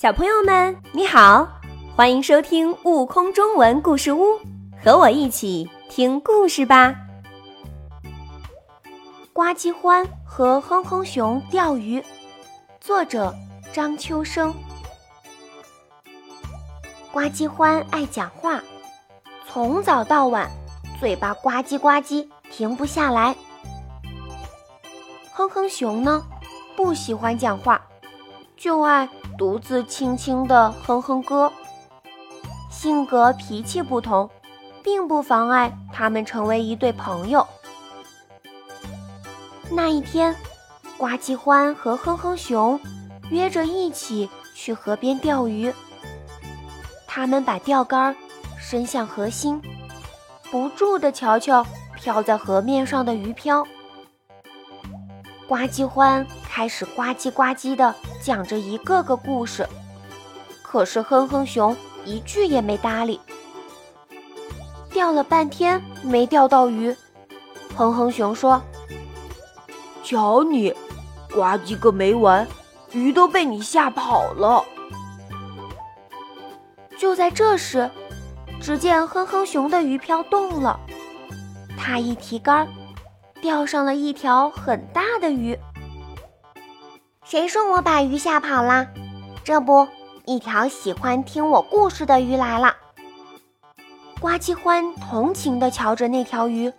小朋友们，你好，欢迎收听《悟空中文故事屋》，和我一起听故事吧。呱唧欢和哼哼熊钓鱼，作者张秋生。呱唧欢爱讲话，从早到晚，嘴巴呱唧呱唧，停不下来。哼哼熊呢，不喜欢讲话，就爱。独自轻轻地哼哼歌，性格脾气不同，并不妨碍他们成为一对朋友。那一天，呱唧欢和哼哼熊约着一起去河边钓鱼。他们把钓竿伸向河心，不住地瞧瞧漂在河面上的鱼漂。呱唧欢开始呱唧呱唧地。讲着一个个故事，可是哼哼熊一句也没搭理。钓了半天没钓到鱼，哼哼熊说：“瞧你，呱唧个没完，鱼都被你吓跑了。”就在这时，只见哼哼熊的鱼漂动了，他一提竿，钓上了一条很大的鱼。谁说我把鱼吓跑了？这不，一条喜欢听我故事的鱼来了。呱唧欢同情地瞧着那条鱼，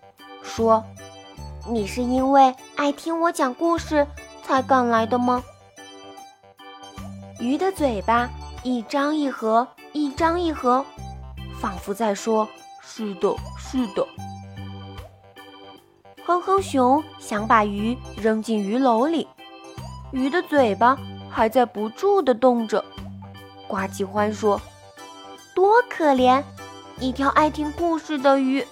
说：“你是因为爱听我讲故事才赶来的吗？”鱼的嘴巴一张一合，一张一合，仿佛在说：“是的，是的。”哼哼熊想把鱼扔进鱼篓里。鱼的嘴巴还在不住地动着，呱唧欢说：“多可怜，一条爱听故事的鱼。”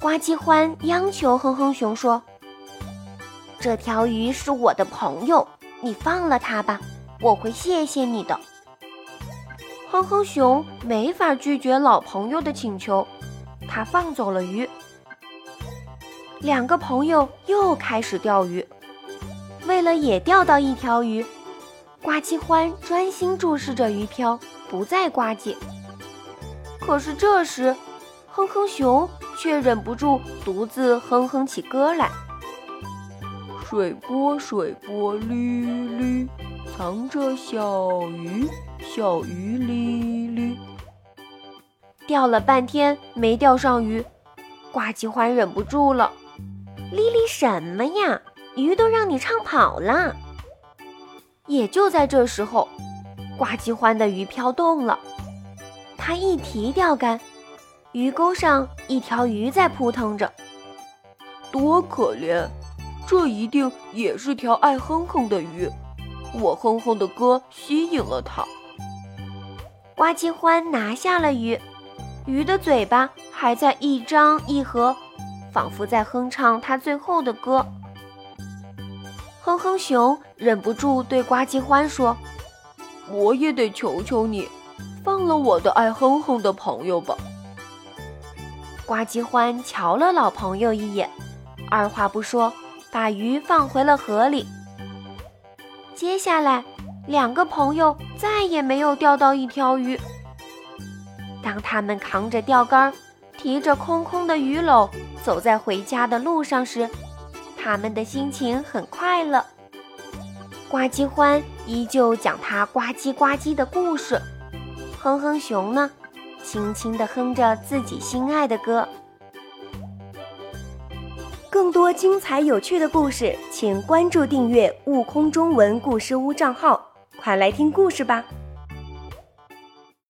呱唧欢央求哼哼熊说：“这条鱼是我的朋友，你放了它吧，我会谢谢你的。”哼哼熊没法拒绝老朋友的请求，他放走了鱼。两个朋友又开始钓鱼。为了也钓到一条鱼，呱唧欢专心注视着鱼漂，不再呱唧。可是这时，哼哼熊却忍不住独自哼哼起歌来：“水波水波绿绿，藏着小鱼，小鱼哩哩。”钓了半天没钓上鱼，呱唧欢忍不住了：“哩哩什么呀？”鱼都让你唱跑了。也就在这时候，呱唧欢的鱼飘动了。他一提钓竿，鱼钩上一条鱼在扑腾着。多可怜！这一定也是条爱哼哼的鱼。我哼哼的歌吸引了它。呱唧欢拿下了鱼，鱼的嘴巴还在一张一合，仿佛在哼唱它最后的歌。哼哼熊忍不住对呱唧欢说：“我也得求求你，放了我的爱哼哼的朋友吧。”呱唧欢瞧了老朋友一眼，二话不说，把鱼放回了河里。接下来，两个朋友再也没有钓到一条鱼。当他们扛着钓竿，提着空空的鱼篓，走在回家的路上时，他们的心情很快乐。呱唧欢依旧讲他呱唧呱唧的故事，哼哼熊呢，轻轻地哼着自己心爱的歌。更多精彩有趣的故事，请关注订阅“悟空中文故事屋”账号，快来听故事吧。